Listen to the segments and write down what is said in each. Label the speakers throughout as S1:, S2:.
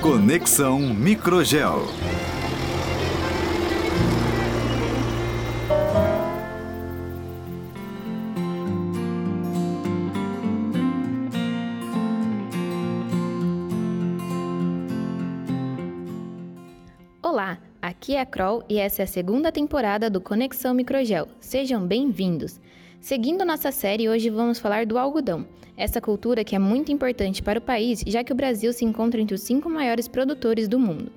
S1: Conexão Microgel.
S2: Olá, aqui é a Kroll e essa é a segunda temporada do Conexão Microgel. Sejam bem-vindos. Seguindo nossa série, hoje vamos falar do algodão. Essa cultura que é muito importante para o país, já que o Brasil se encontra entre os cinco maiores produtores do mundo.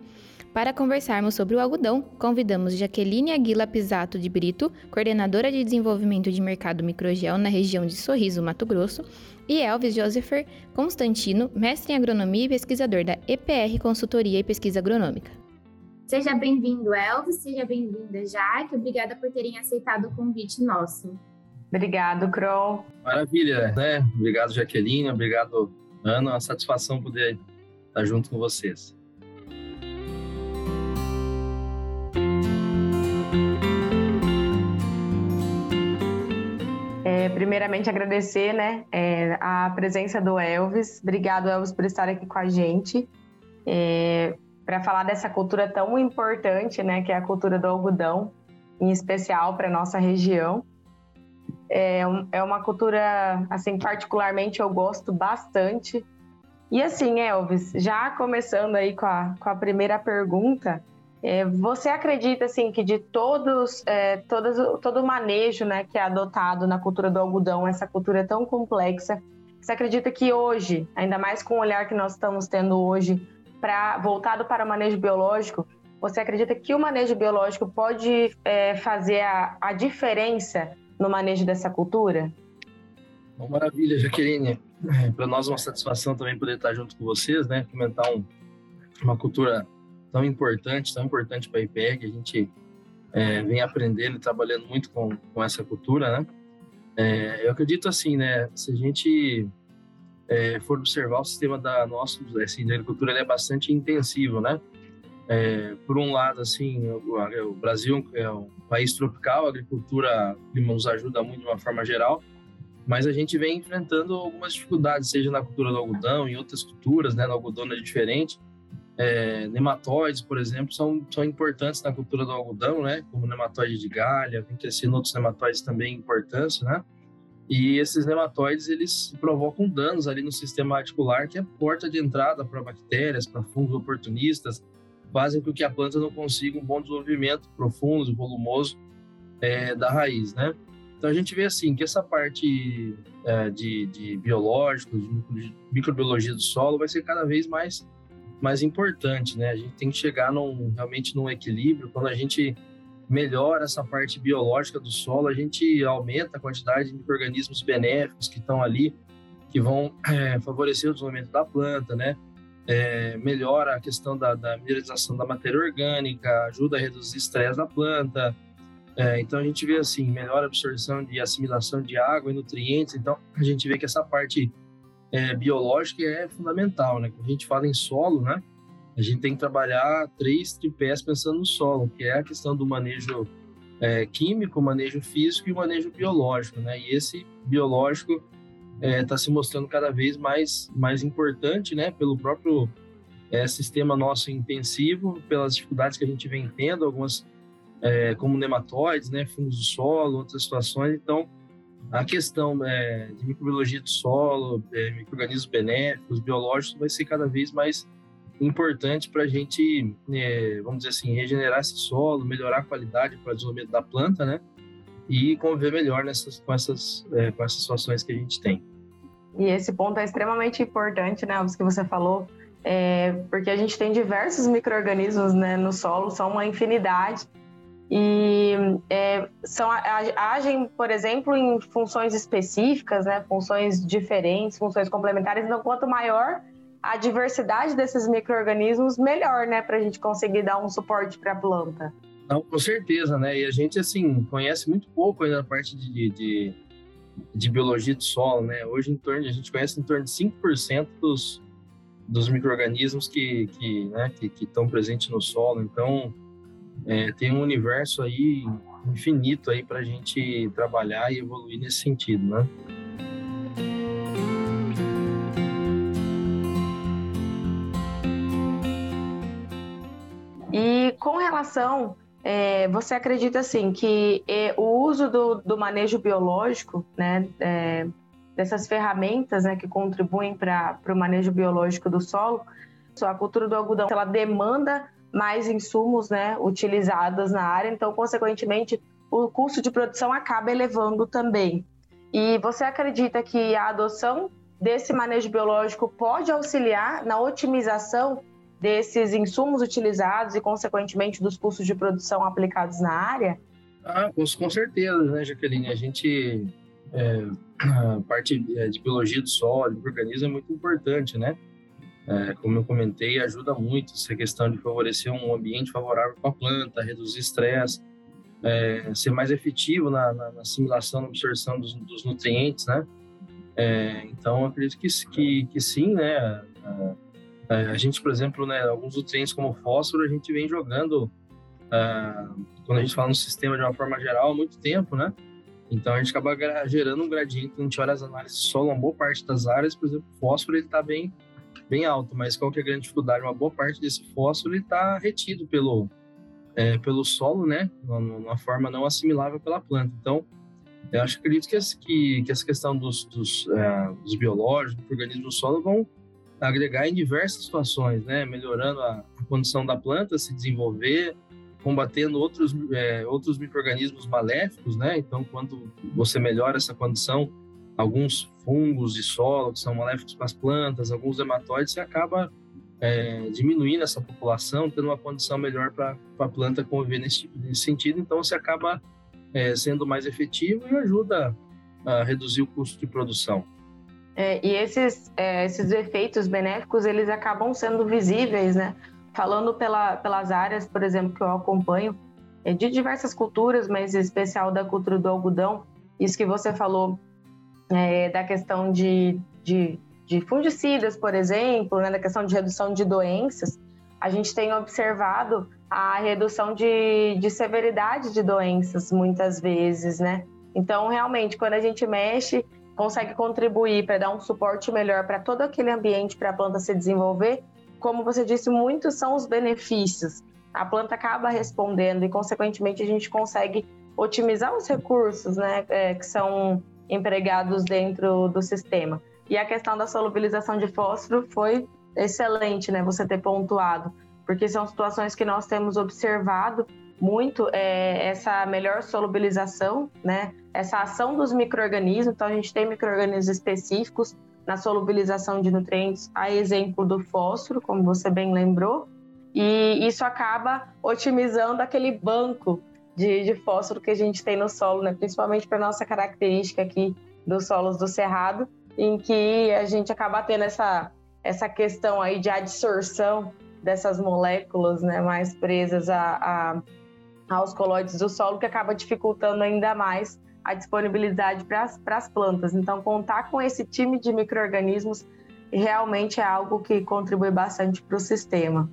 S2: Para conversarmos sobre o algodão, convidamos Jaqueline Aguila Pisato de Brito, coordenadora de desenvolvimento de mercado microgel na região de Sorriso, Mato Grosso, e Elvis Josepher Constantino, mestre em agronomia e pesquisador da EPR Consultoria e Pesquisa Agronômica.
S3: Seja bem-vindo, Elvis, seja bem-vinda, Jaque. Obrigada por terem aceitado o convite nosso.
S4: Obrigado, Kroll.
S5: Maravilha, né? Obrigado, Jaqueline. Obrigado, Ana. Uma satisfação poder estar junto com vocês.
S4: É, primeiramente, agradecer né, é, a presença do Elvis. Obrigado, Elvis, por estar aqui com a gente. É, para falar dessa cultura tão importante, né, que é a cultura do algodão, em especial para nossa região. É, é uma cultura, assim, particularmente eu gosto bastante. E assim, Elvis, já começando aí com a, com a primeira pergunta, é, você acredita assim que de todos, é, todos, todo o manejo né, que é adotado na cultura do algodão, essa cultura tão complexa, você acredita que hoje, ainda mais com o olhar que nós estamos tendo hoje, pra, voltado para o manejo biológico, você acredita que o manejo biológico pode é, fazer a, a, diferença no manejo dessa cultura?
S5: Maravilha, Jaqueline. É, para nós é uma satisfação também poder estar junto com vocês, né? Comentar um, uma cultura tão importante, tão importante para a IPE, que a gente é, vem aprendendo e trabalhando muito com, com essa cultura, né? É, eu acredito assim, né? Se a gente é, for observar o sistema da nossa assim, da agricultura ele é bastante intensivo, né? É, por um lado, assim, o, o, Brasil é um país tropical, a agricultura nos ajuda muito de uma forma geral, mas a gente vem enfrentando algumas dificuldades, seja na cultura do algodão, em outras culturas, né? No algodão é diferente. É, nematóides, por exemplo, são, são importantes na cultura do algodão, né? Como nematóide de galha, vem crescendo outros nematóides também importância, né? E esses nematóides, eles provocam danos ali no sistema articular, que é porta de entrada para bactérias, para fungos oportunistas, fazem com que a planta não consiga um bom desenvolvimento profundo, volumoso é, da raiz, né? Então a gente vê assim que essa parte é, de, de biológicos, de microbiologia do solo vai ser cada vez mais mais importante, né? A gente tem que chegar num, realmente num equilíbrio quando a gente melhora essa parte biológica do solo, a gente aumenta a quantidade de micro-organismos benéficos que estão ali, que vão é, favorecer o desenvolvimento da planta, né? É, melhora a questão da, da, mineralização da matéria orgânica, ajuda a reduzir estresse da planta. É, então a gente vê assim, melhora a absorção e assimilação de água e nutrientes. Então a gente vê que essa parte é, biológica é fundamental, né? Quando a gente fala em solo, né? a gente tem que trabalhar três tripés pensando no solo, que é a questão do manejo é, químico, manejo físico e manejo biológico, né? E esse biológico está é, se mostrando cada vez mais mais importante, né? Pelo próprio é, sistema nosso intensivo, pelas dificuldades que a gente vem tendo, algumas é, como nematóides, né? Fungos do solo, outras situações. Então, a questão é, de microbiologia do solo, é, micro-organismos benéficos, biológicos, vai ser cada vez mais importante para a gente, é, vamos dizer assim, regenerar esse solo, melhorar a qualidade para o desenvolvimento da planta, né? E conviver melhor nessas, com, essas, com essas situações que a gente tem.
S4: E esse ponto é extremamente importante, né? O que você falou, é, porque a gente tem diversos micro-organismos né, no solo, são uma infinidade. E é, são, agem, por exemplo, em funções específicas, né, funções diferentes, funções complementares. Então, quanto maior a diversidade desses micro-organismos, melhor, né? Para a gente conseguir dar um suporte para a planta.
S5: Não, com certeza, né? E a gente, assim, conhece muito pouco ainda a parte de, de, de biologia do solo, né? Hoje em torno, a gente conhece em torno de 5% dos, dos micro-organismos que, que, né, que, que estão presentes no solo. Então, é, tem um universo aí infinito aí para a gente trabalhar e evoluir nesse sentido, né?
S4: E com relação é, você acredita assim que é, o uso do, do, manejo biológico, né, é, dessas ferramentas né, que contribuem para o manejo biológico do solo, a cultura do algodão ela demanda mais insumos né, utilizados na área, então, consequentemente, o custo de produção acaba elevando também. E você acredita que a adoção desse manejo biológico pode auxiliar na otimização desses insumos utilizados e, consequentemente, dos custos de produção aplicados na área?
S5: Ah, com, certeza, né, Jaqueline? A gente, é, a parte é, de biologia do solo, do organismo é muito importante, né? É, como eu comentei, ajuda muito essa questão de favorecer um ambiente favorável para a planta, reduzir estresse, é, ser mais efetivo na, na, na, assimilação, na absorção dos, dos nutrientes, né? É, então, acredito que, que, que sim, né? A, a, a, gente, por exemplo, né, alguns nutrientes como fósforo, a gente vem jogando, a, quando a gente fala no sistema de uma forma geral, há muito tempo, né? Então, a gente acaba gerando um gradiente, a gente olha as análises de solo, uma boa parte das áreas, por exemplo, o fósforo, ele está bem bem alto, mas qual que é a grande dificuldade? Uma boa parte desse fósforo está retido pelo, é, pelo solo, né? Uma forma não assimilável pela planta. Então, eu acho acredito que, que, que essa questão dos, dos, é, dos biológicos, do organismo do solo vão agregar em diversas situações, né? Melhorando a, condição da planta se desenvolver, combatendo outros, é, outros micro-organismos maléficos, né? Então, quando você melhora essa condição, alguns fungos de solo que são maléficos para as plantas, alguns hematóides, você acaba é, diminuindo essa população, tendo uma condição melhor para a planta conviver nesse, nesse, sentido. Então, você acaba é, sendo mais efetivo e ajuda a reduzir o custo de produção.
S4: É, e esses, é, esses efeitos benéficos, eles acabam sendo visíveis, né? Falando pela, pelas áreas, por exemplo, que eu acompanho, é, de diversas culturas, mas em especial da cultura do algodão, isso que você falou é, da questão de, de, de, fungicidas, por exemplo, né, da questão de redução de doenças, a gente tem observado a redução de, de severidade de doenças muitas vezes, né? Então, realmente, quando a gente mexe, consegue contribuir para dar um suporte melhor para todo aquele ambiente para a planta se desenvolver, como você disse, muitos são os benefícios. A planta acaba respondendo e, consequentemente, a gente consegue otimizar os recursos, né, é, que são empregados dentro do sistema. E a questão da solubilização de fósforo foi excelente, né? Você ter pontuado, porque são situações que nós temos observado muito é, essa melhor solubilização, né? Essa ação dos micro-organismos. Então, a gente tem micro-organismos específicos na solubilização de nutrientes, a exemplo do fósforo, como você bem lembrou, e isso acaba otimizando aquele banco de, de fósforo que a gente tem no solo, né? principalmente para nossa característica aqui dos solos do Cerrado, em que a gente acaba tendo essa, essa questão aí de adsorção dessas moléculas né, mais presas a, a, aos colóides do solo, que acaba dificultando ainda mais a disponibilidade para as plantas. Então, contar com esse time de micro-organismos realmente é algo que contribui bastante para o sistema.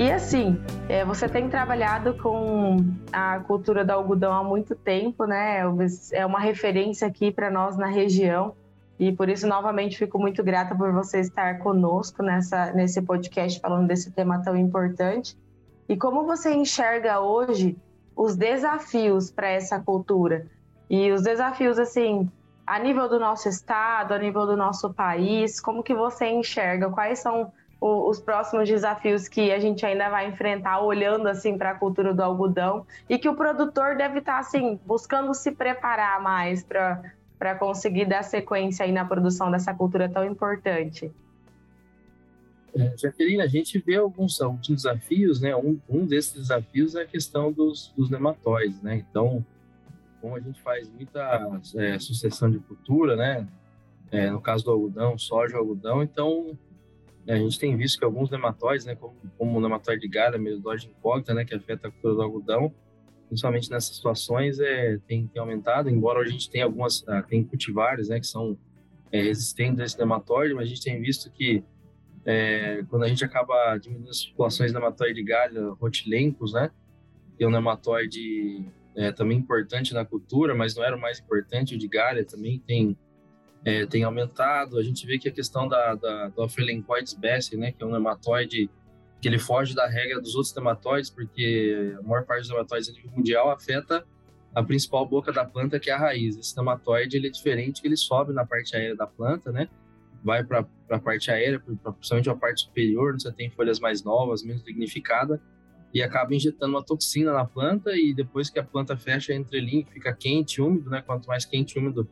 S4: E assim, é, você tem trabalhado com a cultura do algodão há muito tempo, né? É uma referência aqui para nós na região. E por isso, novamente, fico muito grata por você estar conosco nessa, nesse podcast falando desse tema tão importante. E como você enxerga hoje os desafios para essa cultura? E os desafios, assim, a nível do nosso estado, a nível do nosso país, como que você enxerga? Quais são os próximos desafios que a gente ainda vai enfrentar olhando assim para a cultura do algodão e que o produtor deve estar tá, assim buscando se preparar mais para para conseguir dar sequência aí na produção dessa cultura tão importante.
S5: É, Jaqueline, a gente vê alguns, alguns desafios, né? Um, um desses desafios é a questão dos, dos nematóides, né? Então, como a gente faz muita é, sucessão de cultura, né? É, no caso do algodão, soja, algodão, então a gente tem visto que alguns nematóides, né, como, como o nematóide de galha, mesodose incógnita, né, que afeta a cultura do algodão, principalmente nessas situações, é, tem, tem aumentado, embora a gente tenha algumas, ah, tem cultivares, né, que são é, resistentes a esse nematóide, mas a gente tem visto que é, quando a gente acaba diminuindo as populações de nematóide de galho, rotilencos, né? Que é um nematóide é, também importante na cultura, mas não era o mais importante, o de galha também tem, é, tem aumentado. A gente vê que a questão da, da, do Ophelencoides bessie, né? Que é um nematóide que ele foge da regra dos outros nematóides, porque a maior parte dos nematóides a nível mundial afeta a principal boca da planta, que é a raiz. Esse nematóide ele é diferente, que ele sobe na parte aérea da planta, né? Vai para a parte aérea, principalmente a parte superior, onde você tem folhas mais novas, menos lignificada, e acaba injetando uma toxina na planta, e depois que a planta fecha a entrelinha, fica quente, úmido, né? Quanto mais quente úmido,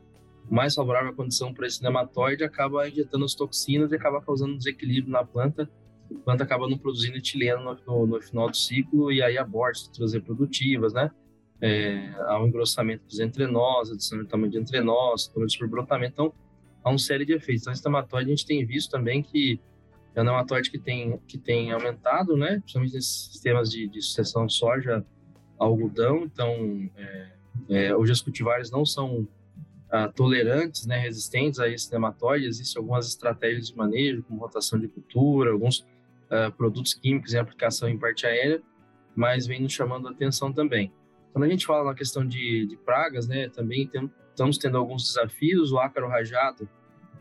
S5: mais favorável a condição para esse nematóide, acaba injetando as toxinas e acaba causando um desequilíbrio na planta, a planta acaba não produzindo etileno no, no, no final do ciclo, e aí aborta estruturas reprodutivas, né? é, ao engrossamento dos entrenós, adição de tamanho de entrenós, tamanho de superbrotamento. Então, há uma série de efeitos. Então, esse nematóide a gente tem visto também que é um nematóide que tem, que tem aumentado, né? Principalmente nesses sistemas de, de sucessão soja, algodão. Então, é, é, hoje as cultivares não são ah, tolerantes, né, resistentes a esse nematóide. Existem algumas estratégias de manejo, como rotação de cultura, alguns ah, produtos químicos em aplicação em parte aérea, mas vem nos chamando a atenção também. Quando a gente fala na questão de, de pragas, né, também tem, estamos tendo alguns desafios. O ácaro rajado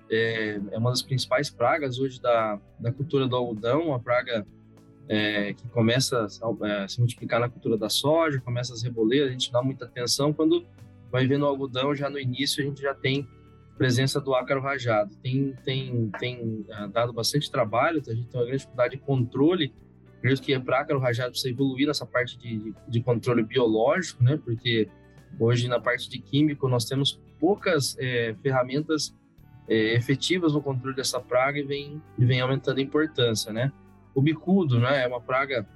S5: é, é, uma das principais pragas hoje da, da cultura do algodão, uma praga é, que começa a, é, se multiplicar na cultura da soja, começa as reboleiras, a gente dá muita atenção. Quando vai vendo o algodão, já no início a gente já tem presença do ácaro rajado. Tem, tem, tem uh, dado bastante trabalho, a gente tem uma grande dificuldade de controle Acredito que para ácaro rajado precisa evoluir nessa parte de, de, controle biológico, né? Porque hoje na parte de químico nós temos poucas é, ferramentas é, efetivas no controle dessa praga e vem, e vem aumentando a importância, né? O bicudo, né? É uma praga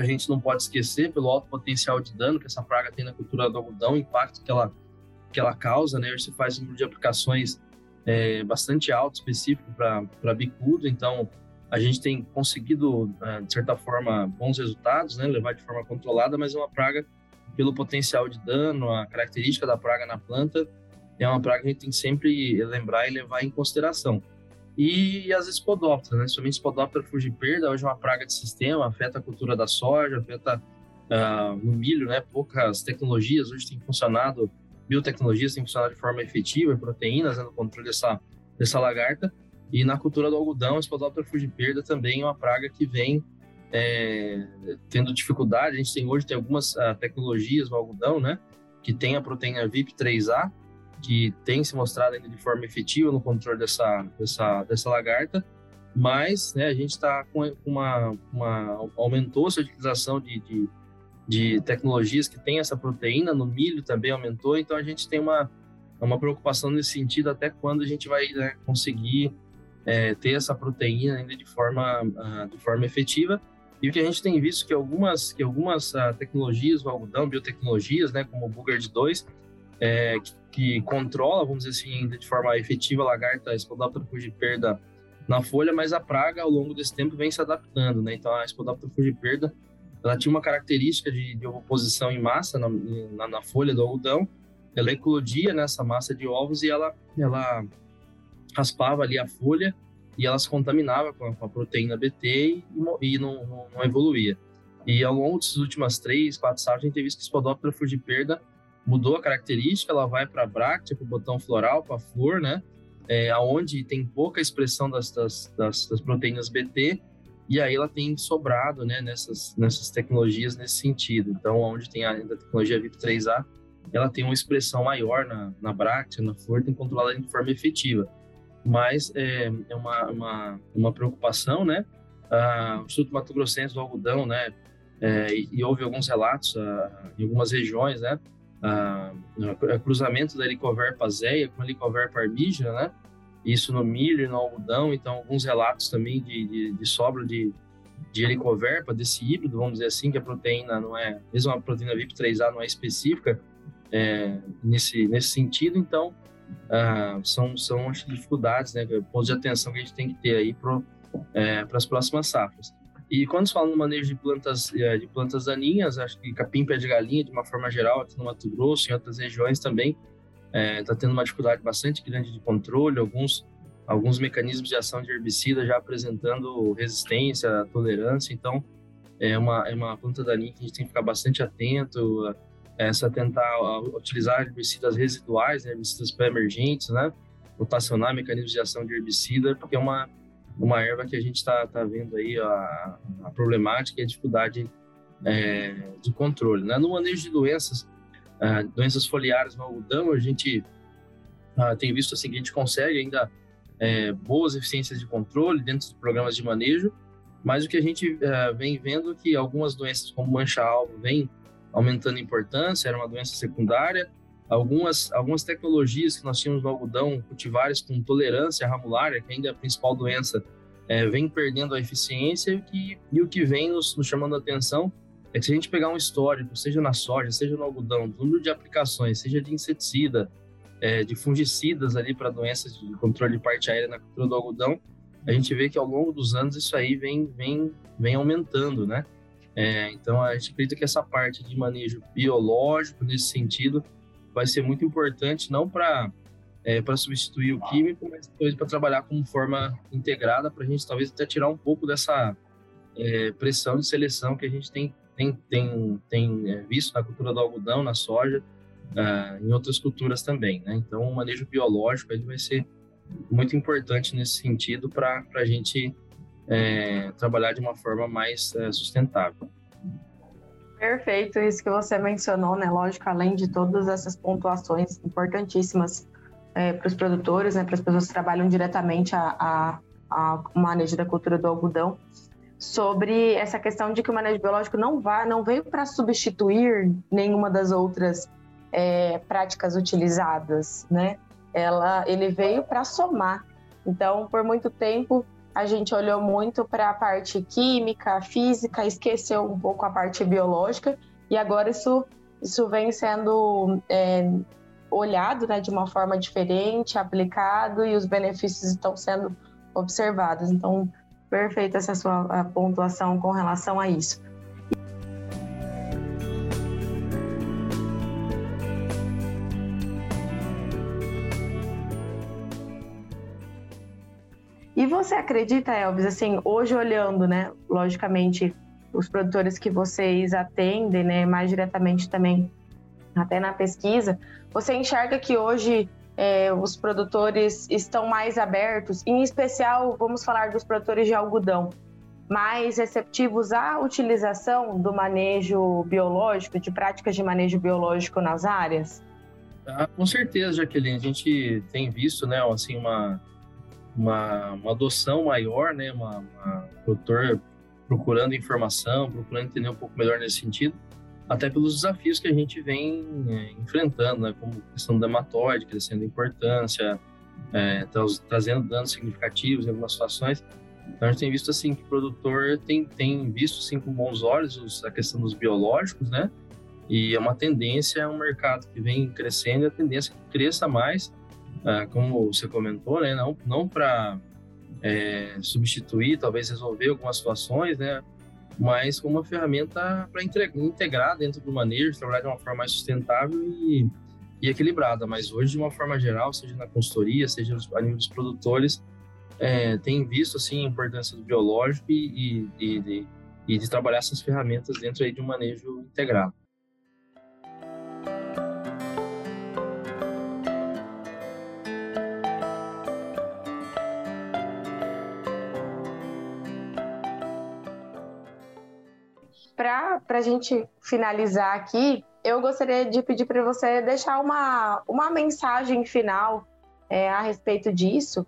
S5: a gente não pode esquecer pelo alto potencial de dano que essa praga tem na cultura do algodão, o impacto que ela, que ela causa, né? Se faz um número de aplicações é, bastante alto, específico para bicudo, então a gente tem conseguido, é, de certa forma, bons resultados, né? levar de forma controlada, mas é uma praga pelo potencial de dano, a característica da praga na planta, é uma praga que a gente tem que sempre lembrar e levar em consideração. E as espodópteras, né? Somente espodóptera fugiperda, hoje é uma praga de sistema, afeta a cultura da soja, afeta uh, no milho, né? Poucas tecnologias hoje têm funcionado, biotecnologias têm funcionado de forma efetiva, proteínas né? no controle dessa, dessa lagarta. E na cultura do algodão, a Spodoptera fugiperda também é uma praga que vem é, tendo dificuldade. A gente tem hoje tem algumas uh, tecnologias no algodão, né, que tem a proteína VIP3A, que tem se mostrado ainda de forma efetiva no controle dessa dessa, dessa lagarta, mas né, a gente está com uma, uma aumentou-se a utilização de, de, de tecnologias que tem essa proteína no milho também aumentou, então a gente tem uma uma preocupação nesse sentido até quando a gente vai né, conseguir é, ter essa proteína ainda de forma, de forma efetiva. E o que a gente tem visto que algumas, que algumas uh, tecnologias do algodão, biotecnologias, né, como o Bugard 2, é, que, que, controla, vamos dizer assim, de forma efetiva a lagarta Spodoptera fugiperda na folha, mas a praga ao longo desse tempo vem se adaptando, né? Então a Spodoptera fugiperda ela tinha uma característica de, de oposição em massa na, na, na, folha do algodão, ela eclodia nessa massa de ovos e ela, ela raspava ali a folha e ela se contaminava com a, com a proteína BT e, e não, não, não, evoluía. E ao longo dessas últimas três, quatro safras, a gente tem visto que Spodoptera fugiperda mudou a característica, ela vai para a bráctea, para o botão floral, para a flor, né? É, aonde tem pouca expressão das, das, das, das, proteínas BT, e aí ela tem sobrado né, nessas, nessas tecnologias nesse sentido. Então, onde tem a, a tecnologia VIP3A, ela tem uma expressão maior na, na bráctea, na flor, tem controlada de forma efetiva mas é, é uma, uma, uma, preocupação, né? Ah, o Instituto Mato Grossense do Algodão, né? É, e, e, houve alguns relatos ah, em algumas regiões, né? Ah, cruzamento da Helicoverpa zeia com a Helicoverpa armígena, né? Isso no milho e no algodão, então alguns relatos também de, de, de sobra de, de helicoverpa, desse híbrido, vamos dizer assim, que a proteína não é, mesmo a proteína VIP3A não é específica é, nesse, nesse sentido, então ah, são, são as dificuldades, né, pontos de atenção que a gente tem que ter aí para é, as próximas safras. E quando se fala no manejo de plantas, é, de plantas daninhas, acho que capim pé de galinha, de uma forma geral, aqui no Mato Grosso, em outras regiões também, está é, tendo uma dificuldade bastante grande de controle. Alguns alguns mecanismos de ação de herbicida já apresentando resistência, tolerância. Então, é uma, é uma planta daninha que a gente tem que ficar bastante atento, essa tentar utilizar herbicidas residuais, né, herbicidas pré-emergentes, né, rotacionar mecanismos de ação de herbicida, porque é uma, uma erva que a gente está tá vendo aí a, a problemática e a dificuldade é, de controle. Né? No manejo de doenças, uh, doenças foliares no algodão, a gente uh, tem visto assim que a gente consegue ainda é, boas eficiências de controle dentro dos programas de manejo, mas o que a gente uh, vem vendo é que algumas doenças como mancha-alvo vêm aumentando importância, era uma doença secundária, algumas, algumas tecnologias que nós tínhamos no algodão, cultivares com tolerância ramulária, que ainda é a principal doença, é, vem perdendo a eficiência que, e o que vem nos, nos chamando a atenção é que se a gente pegar um histórico, seja na soja, seja no algodão, do número de aplicações, seja de inseticida, é, de fungicidas ali para doenças de controle de parte aérea na cultura do algodão, a gente vê que ao longo dos anos isso aí vem, vem, vem aumentando, né? É, então a gente acredita que essa parte de manejo biológico nesse sentido vai ser muito importante, não para é, para substituir o químico, mas depois para trabalhar como forma integrada, para a gente talvez até tirar um pouco dessa é, pressão de seleção que a gente tem tem, tem, tem é, visto na cultura do algodão, na soja, uh, em outras culturas também. Né? Então, o manejo biológico ele vai ser muito importante nesse sentido para a gente é, trabalhar de uma forma mais é, sustentável.
S4: Perfeito, isso que você mencionou, né? Lógico, além de todas essas pontuações importantíssimas é, para os produtores, né, para as pessoas que trabalham diretamente a, a, a manejo da cultura do algodão, sobre essa questão de que o manejo biológico não, vai, não veio para substituir nenhuma das outras é, práticas utilizadas, né? Ela, ele veio para somar. Então, por muito tempo, a gente olhou muito para a parte química, física, esqueceu um pouco a parte biológica, e agora isso, isso vem sendo é, olhado né, de uma forma diferente, aplicado, e os benefícios estão sendo observados. Então, Perfeita essa sua pontuação com relação a isso. E você acredita, Elvis, assim, hoje olhando, né, logicamente, os produtores que vocês atendem, né, mais diretamente também, até na pesquisa, você enxerga que hoje é, os produtores estão mais abertos, em especial, vamos falar dos produtores de algodão, mais receptivos à utilização do manejo biológico, de práticas de manejo biológico nas áreas?
S5: Ah, com certeza, Jaqueline. A gente tem visto, né, assim, uma, uma, uma adoção maior, né, uma, uma produtor procurando informação, procurando entender um pouco melhor nesse sentido até pelos desafios que a gente vem é, enfrentando, né, como questão do hematóide, crescendo importância, é, trazendo danos significativos em algumas situações. Então, a gente tem visto assim que o produtor tem, tem visto assim, com bons olhos a questão dos biológicos, né? E é uma tendência, é um mercado que vem crescendo, e a tendência é que cresça mais, ah, como você comentou, né? Não, não para é, substituir, talvez resolver algumas situações, né? mas como uma ferramenta para integrar dentro do manejo, trabalhar de uma forma mais sustentável e, e, equilibrada. Mas hoje, de uma forma geral, seja na consultoria, seja a nível dos produtores, é, tem visto assim a importância do biológico e, e, e, de, de trabalhar essas ferramentas dentro aí de um manejo integrado.
S4: Para a gente finalizar aqui, eu gostaria de pedir para você deixar uma, uma mensagem final é, a respeito disso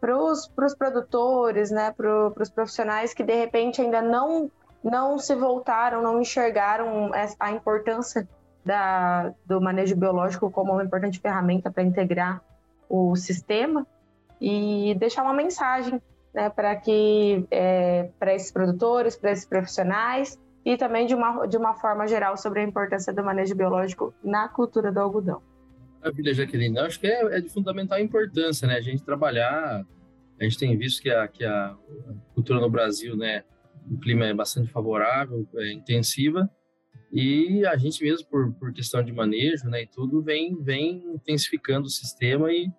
S4: para os produtores, né, para os profissionais que de repente ainda não, não se voltaram, não enxergaram a importância da, do manejo biológico como uma importante ferramenta para integrar o sistema. E deixar uma mensagem né, para que é, para esses produtores, para esses profissionais e também de uma, de uma forma geral sobre a importância do manejo biológico na cultura do algodão.
S5: Maravilha, Jaqueline. Eu acho que é, é, de fundamental importância, né? A gente trabalhar, a gente tem visto que a, que a cultura no Brasil, né? O clima é bastante favorável, é intensiva, e a gente mesmo, por, por questão de manejo, né, e tudo, vem, vem intensificando o sistema e,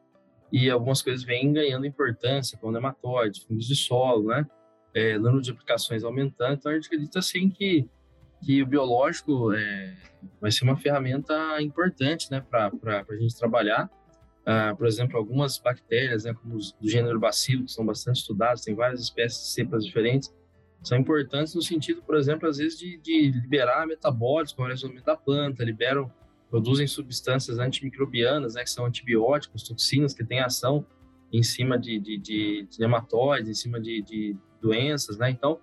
S5: e algumas coisas vêm ganhando importância, como nematóides, fungos de solo, né? É, número de aplicações aumentando. Então, a gente acredita, sim, que, que o biológico é, vai ser uma ferramenta importante, né, para a gente trabalhar. Ah, por exemplo, algumas bactérias, né, como os do gênero bacilo, que são bastante estudadas, tem várias espécies de cepas diferentes, são importantes no sentido, por exemplo, às vezes de, de liberar metabólicos com o desenvolvimento da planta, liberam, produzem substâncias antimicrobianas, né, que são antibióticos, toxinas, que têm ação em cima de, de, de, de nematóides, em cima de, de doenças, né? Então,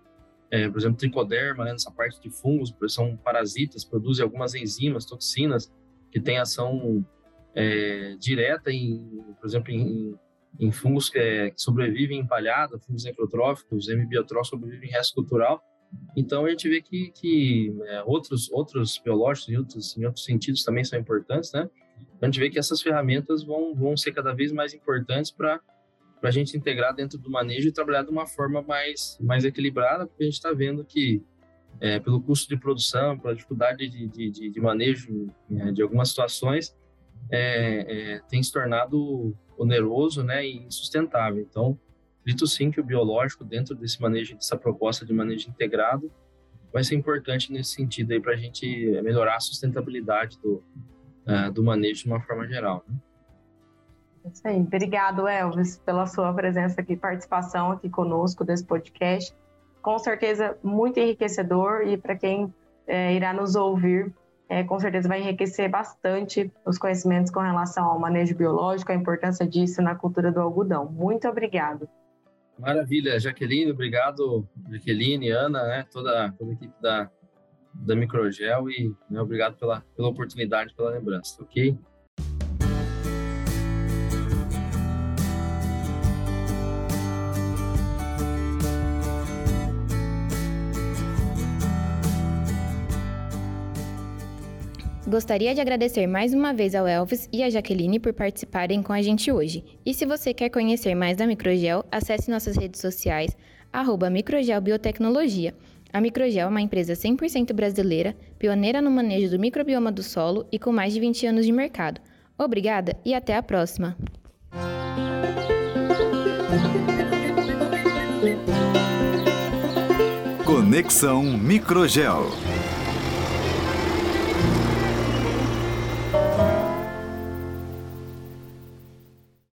S5: é, por exemplo, tricoderma, né, nessa parte de fungos, são parasitas, produzem algumas enzimas, toxinas, que têm ação é, direta em, por exemplo, em, em fungos que, é, que, sobrevivem em palhada, fungos necrotróficos, hemibiotróficos sobrevivem em resto cultural. Então a gente vê que, que é, outros outros biológicos em outros, em outros sentidos também são importantes, né? Então, a gente vê que essas ferramentas vão, vão ser cada vez mais importantes para a gente integrar dentro do manejo e trabalhar de uma forma mais, mais equilibrada, porque a gente está vendo que, é, pelo custo de produção, pela dificuldade de, de, de manejo é, de algumas situações, é, é, tem se tornado oneroso né, e insustentável. Então, acredito sim que o biológico, dentro desse manejo, dessa proposta de manejo integrado, vai ser importante nesse sentido aí para a gente melhorar a sustentabilidade do, uh, do manejo de uma forma geral. Né?
S4: Isso aí. Obrigado, Elvis, pela sua presença aqui, participação aqui conosco desse podcast. Com certeza muito enriquecedor e para quem é, irá nos ouvir é, com certeza vai enriquecer bastante os conhecimentos com relação ao manejo biológico, a importância disso na cultura do algodão. Muito obrigado.
S5: Maravilha, Jaqueline, obrigado, Jaqueline, Ana, né, toda, toda a equipe da, da Microgel e né, obrigado pela, pela oportunidade, pela lembrança, ok?
S2: Gostaria de agradecer mais uma vez ao Elvis e à Jaqueline por participarem com a gente hoje. E se você quer conhecer mais da Microgel, acesse nossas redes sociais, arroba Microgel Biotecnologia. A Microgel é uma empresa 100% brasileira, pioneira no manejo do microbioma do solo e com mais de 20 anos de mercado. Obrigada e até a próxima!
S1: Conexão Microgel.